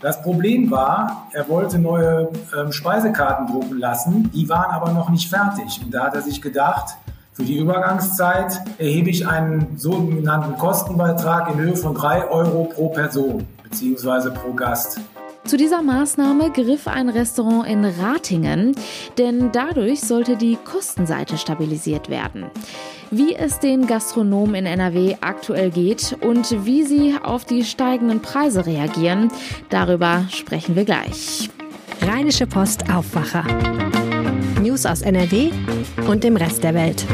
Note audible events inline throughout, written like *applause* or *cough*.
Das Problem war, er wollte neue ähm, Speisekarten drucken lassen, die waren aber noch nicht fertig. Und da hat er sich gedacht, für die Übergangszeit erhebe ich einen sogenannten Kostenbeitrag in Höhe von drei Euro pro Person bzw. pro Gast. Zu dieser Maßnahme griff ein Restaurant in Ratingen, denn dadurch sollte die Kostenseite stabilisiert werden. Wie es den Gastronomen in NRW aktuell geht und wie sie auf die steigenden Preise reagieren, darüber sprechen wir gleich. Rheinische Post Aufwacher. News aus NRW und dem Rest der Welt.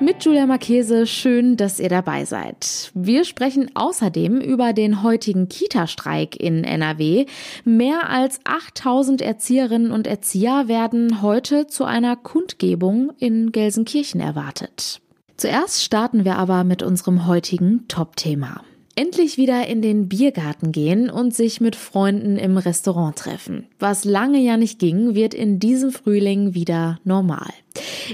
Mit Julia Marchese, schön, dass ihr dabei seid. Wir sprechen außerdem über den heutigen Kita-Streik in NRW. Mehr als 8000 Erzieherinnen und Erzieher werden heute zu einer Kundgebung in Gelsenkirchen erwartet. Zuerst starten wir aber mit unserem heutigen Top-Thema. Endlich wieder in den Biergarten gehen und sich mit Freunden im Restaurant treffen. Was lange ja nicht ging, wird in diesem Frühling wieder normal.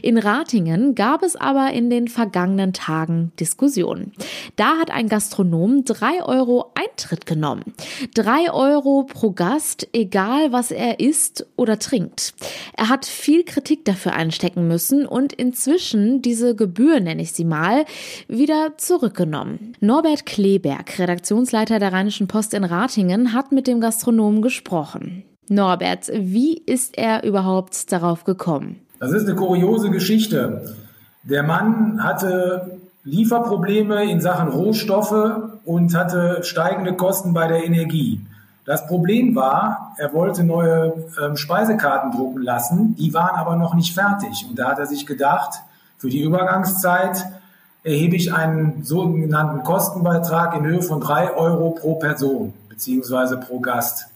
In Ratingen gab es aber in den vergangenen Tagen Diskussionen. Da hat ein Gastronom drei Euro Eintritt genommen. Drei Euro pro Gast, egal was er isst oder trinkt. Er hat viel Kritik dafür einstecken müssen und inzwischen diese Gebühr, nenne ich sie mal, wieder zurückgenommen. Norbert Kleberg, Redaktionsleiter der Rheinischen Post in Ratingen, hat mit dem Gastronomen gesprochen. Norbert, wie ist er überhaupt darauf gekommen? Das ist eine kuriose Geschichte. Der Mann hatte Lieferprobleme in Sachen Rohstoffe und hatte steigende Kosten bei der Energie. Das Problem war, er wollte neue ähm, Speisekarten drucken lassen, die waren aber noch nicht fertig. Und da hat er sich gedacht, für die Übergangszeit erhebe ich einen sogenannten Kostenbeitrag in Höhe von drei Euro pro Person beziehungsweise pro Gast.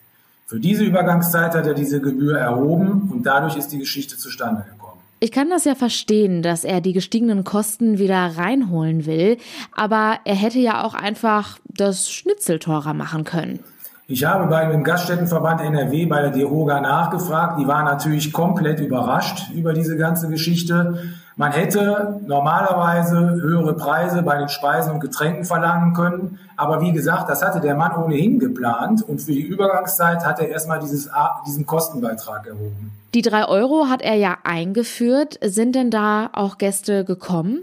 Für diese Übergangszeit hat er diese Gebühr erhoben und dadurch ist die Geschichte zustande gekommen. Ich kann das ja verstehen, dass er die gestiegenen Kosten wieder reinholen will, aber er hätte ja auch einfach das Schnitzel teurer machen können. Ich habe bei dem Gaststättenverband NRW bei der DEOGA nachgefragt. Die war natürlich komplett überrascht über diese ganze Geschichte. Man hätte normalerweise höhere Preise bei den Speisen und Getränken verlangen können. Aber wie gesagt, das hatte der Mann ohnehin geplant. Und für die Übergangszeit hat er erstmal dieses, diesen Kostenbeitrag erhoben. Die drei Euro hat er ja eingeführt. Sind denn da auch Gäste gekommen?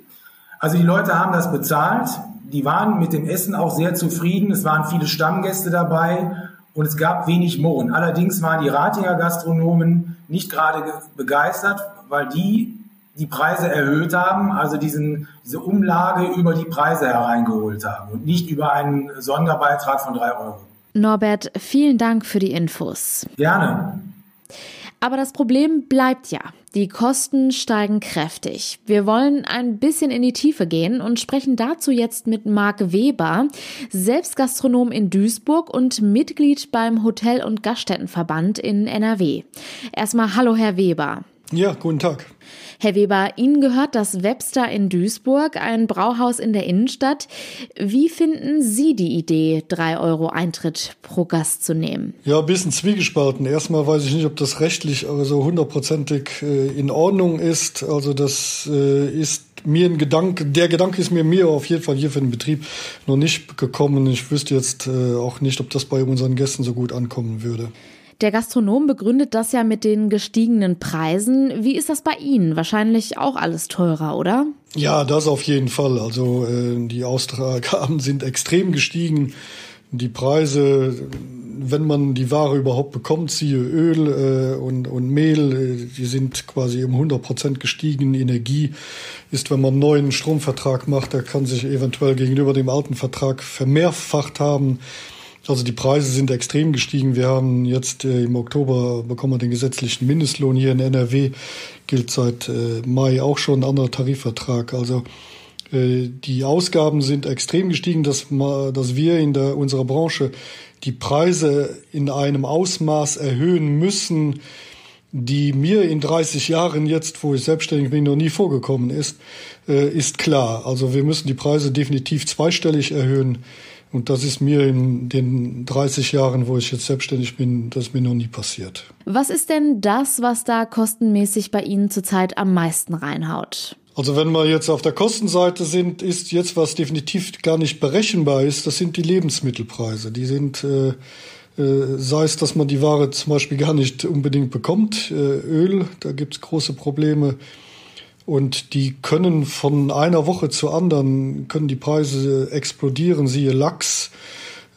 Also die Leute haben das bezahlt die waren mit dem Essen auch sehr zufrieden. Es waren viele Stammgäste dabei und es gab wenig Murren. Allerdings waren die Ratinger Gastronomen nicht gerade begeistert, weil die die Preise erhöht haben, also diesen, diese Umlage über die Preise hereingeholt haben und nicht über einen Sonderbeitrag von drei Euro. Norbert, vielen Dank für die Infos. Gerne. Aber das Problem bleibt ja. Die Kosten steigen kräftig. Wir wollen ein bisschen in die Tiefe gehen und sprechen dazu jetzt mit Marc Weber, selbst Gastronom in Duisburg und Mitglied beim Hotel- und Gaststättenverband in NRW. Erstmal Hallo, Herr Weber. Ja, guten Tag. Herr Weber, Ihnen gehört das Webster in Duisburg, ein Brauhaus in der Innenstadt. Wie finden Sie die Idee, drei Euro Eintritt pro Gast zu nehmen? Ja, ein bisschen zwiegespalten. Erstmal weiß ich nicht, ob das rechtlich also hundertprozentig äh, in Ordnung ist. Also das äh, ist mir ein Gedanke, der Gedanke ist mir mir auf jeden Fall hier für den Betrieb noch nicht gekommen. Ich wüsste jetzt äh, auch nicht, ob das bei unseren Gästen so gut ankommen würde. Der Gastronom begründet das ja mit den gestiegenen Preisen. Wie ist das bei Ihnen? Wahrscheinlich auch alles teurer, oder? Ja, das auf jeden Fall. Also äh, die Austragaben *laughs* sind extrem gestiegen. Die Preise, wenn man die Ware überhaupt bekommt, siehe Öl äh, und, und Mehl, äh, die sind quasi um 100 Prozent gestiegen. Energie ist, wenn man einen neuen Stromvertrag macht, der kann sich eventuell gegenüber dem alten Vertrag vermehrfacht haben. Also die Preise sind extrem gestiegen. Wir haben jetzt äh, im Oktober bekommen wir den gesetzlichen Mindestlohn hier in NRW. Gilt seit äh, Mai auch schon ein anderer Tarifvertrag. Also äh, die Ausgaben sind extrem gestiegen, dass, dass wir in der, unserer Branche die Preise in einem Ausmaß erhöhen müssen, die mir in 30 Jahren jetzt, wo ich selbstständig bin, noch nie vorgekommen ist, äh, ist klar. Also wir müssen die Preise definitiv zweistellig erhöhen. Und das ist mir in den 30 Jahren, wo ich jetzt selbstständig bin, das ist mir noch nie passiert. Was ist denn das, was da kostenmäßig bei Ihnen zurzeit am meisten reinhaut? Also wenn wir jetzt auf der Kostenseite sind, ist jetzt was definitiv gar nicht berechenbar ist, das sind die Lebensmittelpreise. Die sind, äh, äh, sei es, dass man die Ware zum Beispiel gar nicht unbedingt bekommt, äh, Öl, da gibt es große Probleme. Und die können von einer Woche zur anderen, können die Preise explodieren, siehe Lachs.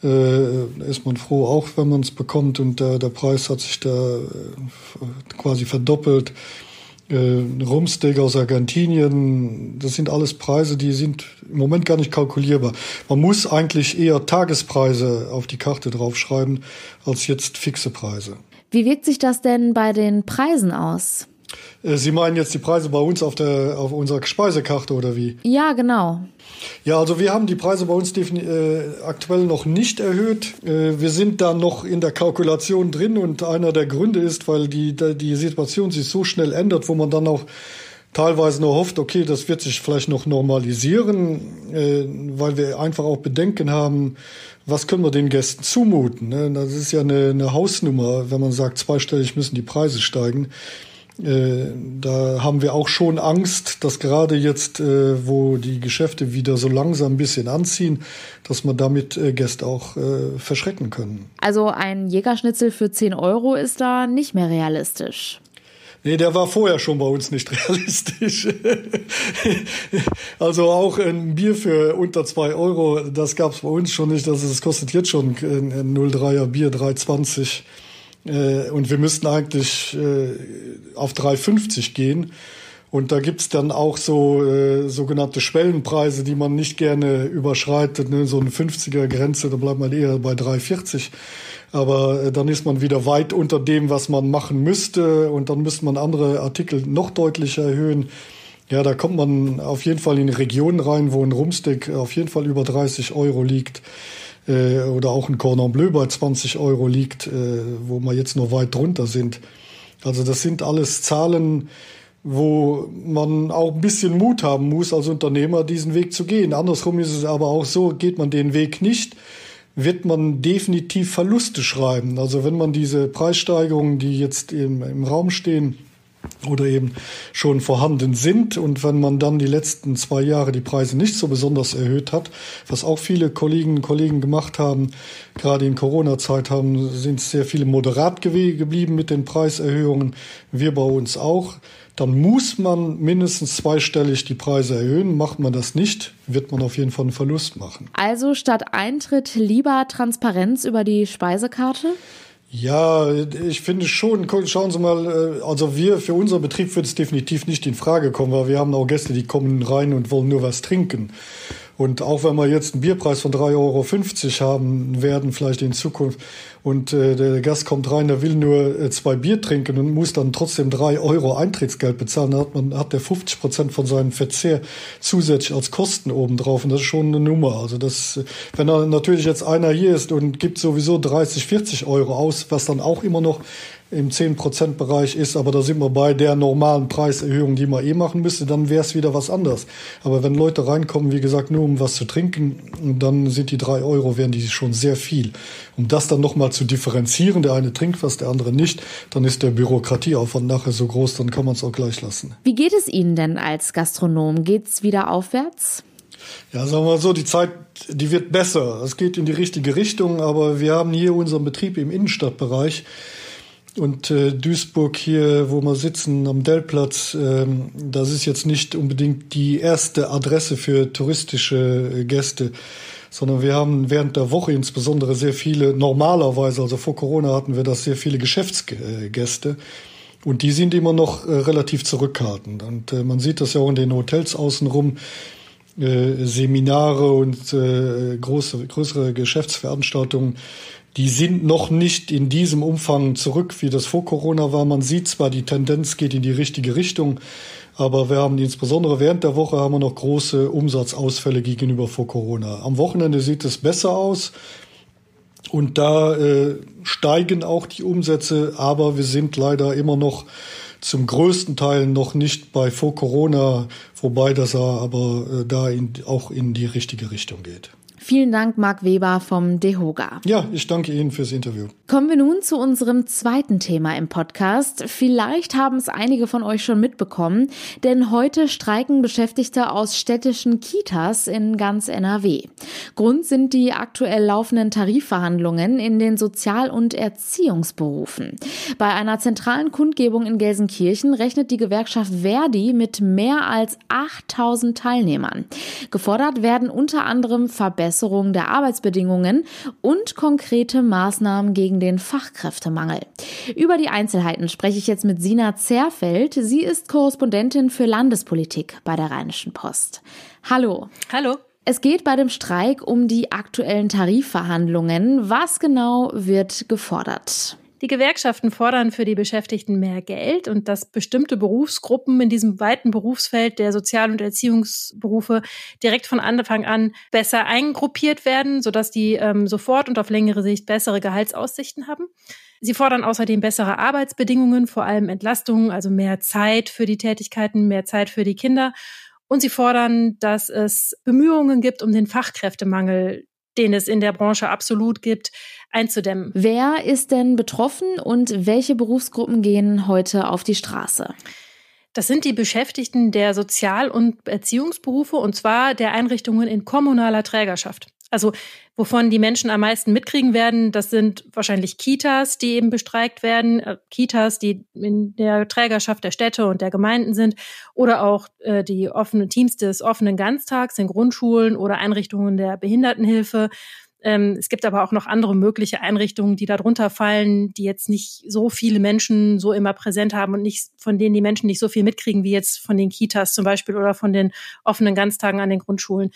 Äh, ist man froh, auch wenn man es bekommt und äh, der Preis hat sich da äh, quasi verdoppelt äh, Rumsteak aus Argentinien, das sind alles Preise, die sind im Moment gar nicht kalkulierbar. Man muss eigentlich eher Tagespreise auf die Karte draufschreiben, als jetzt fixe Preise. Wie wirkt sich das denn bei den Preisen aus? Äh, Sie meinen jetzt die Preise bei uns auf, der, auf unserer Speisekarte oder wie? Ja, genau. Ja, also wir haben die Preise bei uns äh, aktuell noch nicht erhöht. Äh, wir sind da noch in der Kalkulation drin und einer der Gründe ist, weil die, die Situation sich so schnell ändert, wo man dann auch teilweise nur hofft, okay, das wird sich vielleicht noch normalisieren, äh, weil wir einfach auch Bedenken haben, was können wir den Gästen zumuten. Ne? Das ist ja eine, eine Hausnummer, wenn man sagt, zweistellig müssen die Preise steigen. Äh, da haben wir auch schon Angst, dass gerade jetzt, äh, wo die Geschäfte wieder so langsam ein bisschen anziehen, dass man damit äh, Gäste auch verschrecken können. Also ein Jägerschnitzel für 10 Euro ist da nicht mehr realistisch. Nee, der war vorher schon bei uns nicht *laughs* realistisch. also auch ein Bier für unter zwei Euro, das gab es bei uns schon nicht. Das, das kostet jetzt schon ein 03er Bier 3,20 äh, und wir müssten eigentlich äh, auf 3,50 gehen. Und da gibt's dann auch so äh, sogenannte Schwellenpreise, die man nicht gerne überschreitet. Ne? So eine 50er-Grenze, da bleibt man eher bei 3,40. Aber äh, dann ist man wieder weit unter dem, was man machen müsste. Und dann müsste man andere Artikel noch deutlicher erhöhen. Ja, da kommt man auf jeden Fall in Regionen rein, wo ein Rumstick auf jeden Fall über 30 Euro liegt äh, oder auch ein Cordon Bleu bei 20 Euro liegt, äh, wo wir jetzt noch weit drunter sind. Also das sind alles Zahlen, wo man auch ein bisschen Mut haben muss, als Unternehmer diesen Weg zu gehen. Andersrum ist es aber auch so, geht man den Weg nicht, wird man definitiv Verluste schreiben. Also wenn man diese Preissteigerungen, die jetzt im, im Raum stehen, oder eben schon vorhanden sind. Und wenn man dann die letzten zwei Jahre die Preise nicht so besonders erhöht hat, was auch viele Kolleginnen und Kollegen gemacht haben, gerade in Corona-Zeit haben, sind sehr viele moderat geblieben mit den Preiserhöhungen. Wir bei uns auch. Dann muss man mindestens zweistellig die Preise erhöhen. Macht man das nicht, wird man auf jeden Fall einen Verlust machen. Also statt Eintritt lieber Transparenz über die Speisekarte? Ja, ich finde schon, schauen Sie mal, äh, also wir, für unser Betrieb wird es definitiv nicht in Frage kommen, weil wir haben auch Gäste, die kommen rein und wollen nur was trinken. Und auch wenn wir jetzt einen Bierpreis von 3,50 Euro haben werden, vielleicht in Zukunft, und äh, der Gast kommt rein, der will nur äh, zwei Bier trinken und muss dann trotzdem drei Euro Eintrittsgeld bezahlen, dann hat, man, hat der 50 Prozent von seinem Verzehr zusätzlich als Kosten obendrauf. Und das ist schon eine Nummer. Also das, wenn da natürlich jetzt einer hier ist und gibt sowieso 30, 40 Euro aus, was dann auch immer noch im 10%-Bereich ist, aber da sind wir bei der normalen Preiserhöhung, die man eh machen müsste, dann wäre es wieder was anderes. Aber wenn Leute reinkommen, wie gesagt, nur um was zu trinken, dann sind die drei Euro, wären die schon sehr viel. Um das dann nochmal zu differenzieren, der eine trinkt was, der andere nicht, dann ist der Bürokratieaufwand nachher so groß, dann kann man es auch gleich lassen. Wie geht es Ihnen denn als Gastronom? Geht's wieder aufwärts? Ja, sagen wir mal so, die Zeit, die wird besser. Es geht in die richtige Richtung, aber wir haben hier unseren Betrieb im Innenstadtbereich. Und äh, Duisburg hier, wo wir sitzen, am Dellplatz, ähm, das ist jetzt nicht unbedingt die erste Adresse für touristische äh, Gäste, sondern wir haben während der Woche insbesondere sehr viele, normalerweise, also vor Corona hatten wir das sehr viele Geschäftsgäste. Und die sind immer noch äh, relativ zurückhaltend. Und äh, man sieht das ja auch in den Hotels außenrum. Äh, Seminare und äh, große, größere Geschäftsveranstaltungen die sind noch nicht in diesem Umfang zurück, wie das vor Corona war. Man sieht zwar, die Tendenz geht in die richtige Richtung, aber wir haben insbesondere während der Woche haben wir noch große Umsatzausfälle gegenüber vor Corona. Am Wochenende sieht es besser aus. Und da äh, steigen auch die Umsätze, aber wir sind leider immer noch zum größten Teil noch nicht bei vor Corona, wobei das aber äh, da in, auch in die richtige Richtung geht. Vielen Dank, Marc Weber vom DEHOGA. Ja, ich danke Ihnen fürs Interview. Kommen wir nun zu unserem zweiten Thema im Podcast. Vielleicht haben es einige von euch schon mitbekommen, denn heute streiken Beschäftigte aus städtischen Kitas in ganz NRW. Grund sind die aktuell laufenden Tarifverhandlungen in den Sozial- und Erziehungsberufen. Bei einer zentralen Kundgebung in Gelsenkirchen rechnet die Gewerkschaft Verdi mit mehr als 8000 Teilnehmern. Gefordert werden unter anderem Verbesserungen der Arbeitsbedingungen und konkrete Maßnahmen gegen den Fachkräftemangel. Über die Einzelheiten spreche ich jetzt mit Sina Zerfeld. Sie ist Korrespondentin für Landespolitik bei der Rheinischen Post. Hallo. Hallo. Es geht bei dem Streik um die aktuellen Tarifverhandlungen. Was genau wird gefordert? Die Gewerkschaften fordern für die Beschäftigten mehr Geld und dass bestimmte Berufsgruppen in diesem weiten Berufsfeld der Sozial- und Erziehungsberufe direkt von Anfang an besser eingruppiert werden, sodass die ähm, sofort und auf längere Sicht bessere Gehaltsaussichten haben. Sie fordern außerdem bessere Arbeitsbedingungen, vor allem Entlastungen, also mehr Zeit für die Tätigkeiten, mehr Zeit für die Kinder. Und sie fordern, dass es Bemühungen gibt, um den Fachkräftemangel den es in der Branche absolut gibt, einzudämmen. Wer ist denn betroffen und welche Berufsgruppen gehen heute auf die Straße? Das sind die Beschäftigten der Sozial- und Erziehungsberufe und zwar der Einrichtungen in kommunaler Trägerschaft. Also wovon die Menschen am meisten mitkriegen werden, das sind wahrscheinlich Kitas, die eben bestreikt werden, äh, Kitas, die in der Trägerschaft der Städte und der Gemeinden sind, oder auch äh, die offenen Teams des offenen Ganztags in Grundschulen oder Einrichtungen der Behindertenhilfe. Ähm, es gibt aber auch noch andere mögliche Einrichtungen, die darunter fallen, die jetzt nicht so viele Menschen so immer präsent haben und nicht, von denen die Menschen nicht so viel mitkriegen wie jetzt von den Kitas zum Beispiel oder von den offenen Ganztagen an den Grundschulen.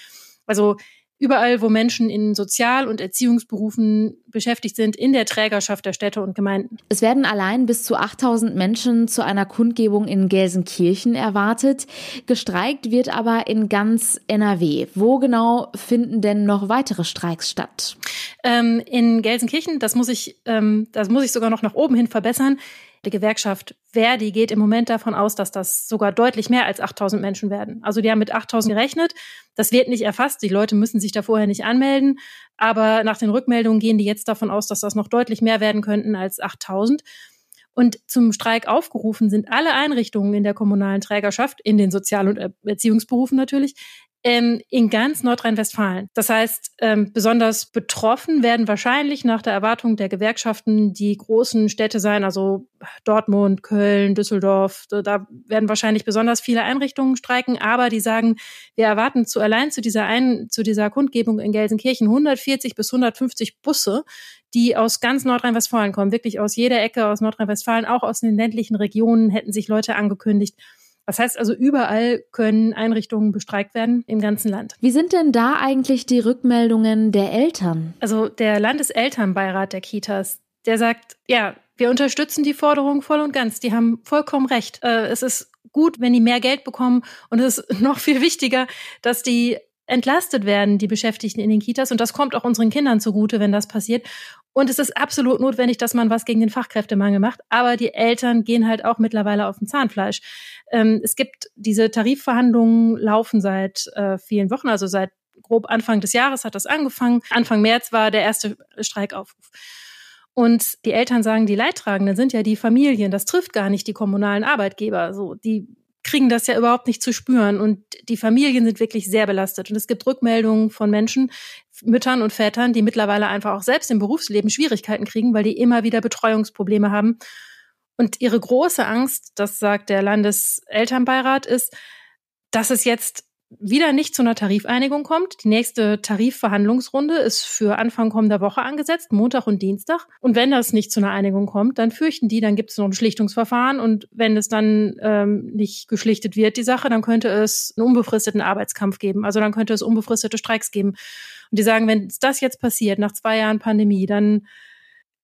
Also überall, wo Menschen in Sozial- und Erziehungsberufen beschäftigt sind, in der Trägerschaft der Städte und Gemeinden. Es werden allein bis zu 8000 Menschen zu einer Kundgebung in Gelsenkirchen erwartet. Gestreikt wird aber in ganz NRW. Wo genau finden denn noch weitere Streiks statt? Ähm, in Gelsenkirchen, das muss ich, ähm, das muss ich sogar noch nach oben hin verbessern. Die Gewerkschaft Verdi geht im Moment davon aus, dass das sogar deutlich mehr als 8000 Menschen werden. Also die haben mit 8000 gerechnet. Das wird nicht erfasst. Die Leute müssen sich da vorher nicht anmelden. Aber nach den Rückmeldungen gehen die jetzt davon aus, dass das noch deutlich mehr werden könnten als 8000. Und zum Streik aufgerufen sind alle Einrichtungen in der kommunalen Trägerschaft, in den Sozial- und Erziehungsberufen natürlich, ähm, in ganz Nordrhein-Westfalen. Das heißt, ähm, besonders betroffen werden wahrscheinlich nach der Erwartung der Gewerkschaften die großen Städte sein, also Dortmund, Köln, Düsseldorf. Da werden wahrscheinlich besonders viele Einrichtungen streiken, aber die sagen, wir erwarten zu allein zu dieser ein, zu dieser Kundgebung in Gelsenkirchen 140 bis 150 Busse, die aus ganz Nordrhein-Westfalen kommen, wirklich aus jeder Ecke aus Nordrhein-Westfalen, auch aus den ländlichen Regionen hätten sich Leute angekündigt. Das heißt also, überall können Einrichtungen bestreikt werden im ganzen Land. Wie sind denn da eigentlich die Rückmeldungen der Eltern? Also der Landeselternbeirat der Kitas, der sagt, ja, wir unterstützen die Forderung voll und ganz. Die haben vollkommen recht. Äh, es ist gut, wenn die mehr Geld bekommen und es ist *laughs* noch viel wichtiger, dass die entlastet werden, die Beschäftigten in den Kitas. Und das kommt auch unseren Kindern zugute, wenn das passiert. Und es ist absolut notwendig, dass man was gegen den Fachkräftemangel macht. Aber die Eltern gehen halt auch mittlerweile auf dem Zahnfleisch. Ähm, es gibt diese Tarifverhandlungen laufen seit äh, vielen Wochen, also seit grob Anfang des Jahres hat das angefangen. Anfang März war der erste Streikaufruf. Und die Eltern sagen, die Leidtragenden sind ja die Familien. Das trifft gar nicht die kommunalen Arbeitgeber. So, die kriegen das ja überhaupt nicht zu spüren. Und die Familien sind wirklich sehr belastet. Und es gibt Rückmeldungen von Menschen, Müttern und Vätern, die mittlerweile einfach auch selbst im Berufsleben Schwierigkeiten kriegen, weil die immer wieder Betreuungsprobleme haben. Und ihre große Angst, das sagt der Landeselternbeirat, ist, dass es jetzt wieder nicht zu einer Tarifeinigung kommt. Die nächste Tarifverhandlungsrunde ist für Anfang kommender Woche angesetzt, Montag und Dienstag. Und wenn das nicht zu einer Einigung kommt, dann fürchten die, dann gibt es noch ein Schlichtungsverfahren. Und wenn es dann ähm, nicht geschlichtet wird, die Sache, dann könnte es einen unbefristeten Arbeitskampf geben. Also dann könnte es unbefristete Streiks geben. Und die sagen, wenn das jetzt passiert, nach zwei Jahren Pandemie, dann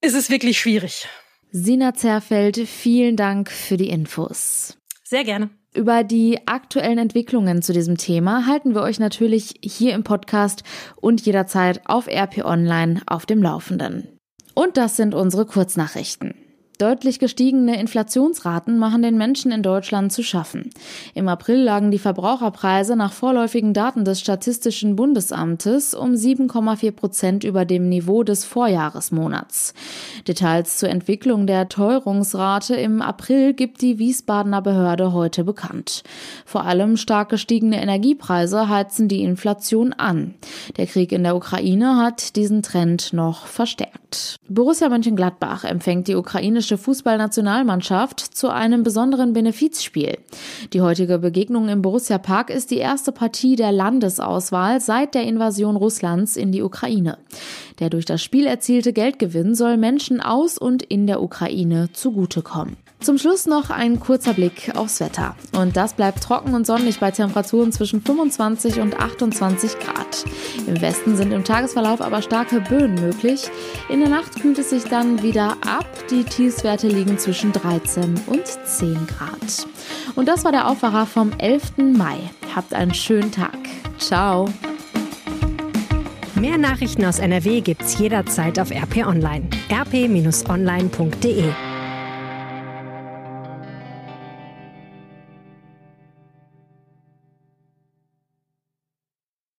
ist es wirklich schwierig. Sina Zerfeld, vielen Dank für die Infos. Sehr gerne. Über die aktuellen Entwicklungen zu diesem Thema halten wir euch natürlich hier im Podcast und jederzeit auf RP Online auf dem Laufenden. Und das sind unsere Kurznachrichten. Deutlich gestiegene Inflationsraten machen den Menschen in Deutschland zu schaffen. Im April lagen die Verbraucherpreise nach vorläufigen Daten des Statistischen Bundesamtes um 7,4 Prozent über dem Niveau des Vorjahresmonats. Details zur Entwicklung der Teuerungsrate im April gibt die Wiesbadener Behörde heute bekannt. Vor allem stark gestiegene Energiepreise heizen die Inflation an. Der Krieg in der Ukraine hat diesen Trend noch verstärkt. Borussia Mönchengladbach empfängt die ukrainische deutsche Fußballnationalmannschaft zu einem besonderen Benefizspiel. Die heutige Begegnung im Borussia Park ist die erste Partie der Landesauswahl seit der Invasion Russlands in die Ukraine. Der durch das Spiel erzielte Geldgewinn soll Menschen aus und in der Ukraine zugutekommen. Zum Schluss noch ein kurzer Blick aufs Wetter. Und das bleibt trocken und sonnig bei Temperaturen zwischen 25 und 28 Grad. Im Westen sind im Tagesverlauf aber starke Böen möglich. In der Nacht kühlt es sich dann wieder ab. Die Tiefswerte liegen zwischen 13 und 10 Grad. Und das war der Aufwacher vom 11. Mai. Habt einen schönen Tag. Ciao. Mehr Nachrichten aus NRW gibt's jederzeit auf RP Online. rp-online.de